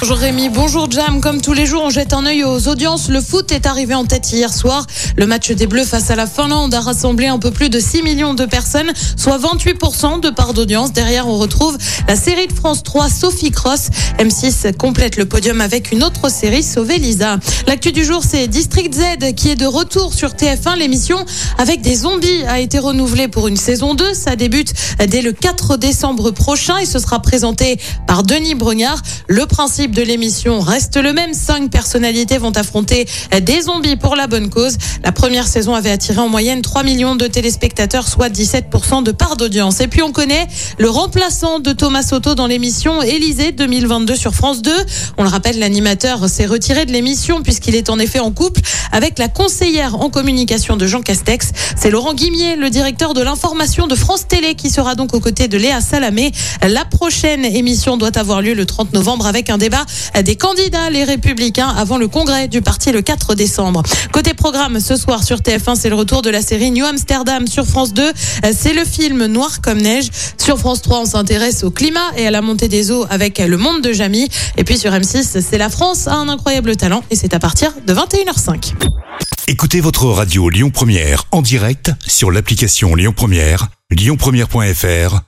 Bonjour Rémi, bonjour Jam. Comme tous les jours, on jette un œil aux audiences. Le foot est arrivé en tête hier soir. Le match des Bleus face à la Finlande a rassemblé un peu plus de 6 millions de personnes, soit 28% de part d'audience. Derrière, on retrouve la série de France 3, Sophie Cross. M6 complète le podium avec une autre série, Sauver Lisa. L'actu du jour, c'est District Z qui est de retour sur TF1. L'émission avec des zombies a été renouvelée pour une saison 2. Ça débute dès le 4 décembre prochain et ce sera présenté par Denis Brognard. Le principe de l'émission reste le même. Cinq personnalités vont affronter des zombies pour la bonne cause. La première saison avait attiré en moyenne 3 millions de téléspectateurs, soit 17% de part d'audience. Et puis on connaît le remplaçant de Thomas Soto dans l'émission Élysée 2022 sur France 2. On le rappelle, l'animateur s'est retiré de l'émission puisqu'il est en effet en couple avec la conseillère en communication de Jean Castex. C'est Laurent Guimier, le directeur de l'information de France Télé, qui sera donc aux côtés de Léa Salamé. La prochaine émission doit avoir lieu le 30 novembre avec un des candidats, les républicains, avant le congrès du parti le 4 décembre. Côté programme, ce soir sur TF1, c'est le retour de la série New Amsterdam. Sur France 2, c'est le film Noir comme neige. Sur France 3, on s'intéresse au climat et à la montée des eaux avec Le Monde de Jamie. Et puis sur M6, c'est La France a un incroyable talent et c'est à partir de 21h05. Écoutez votre radio Lyon Première en direct sur l'application Lyon Première, lyonpremière.fr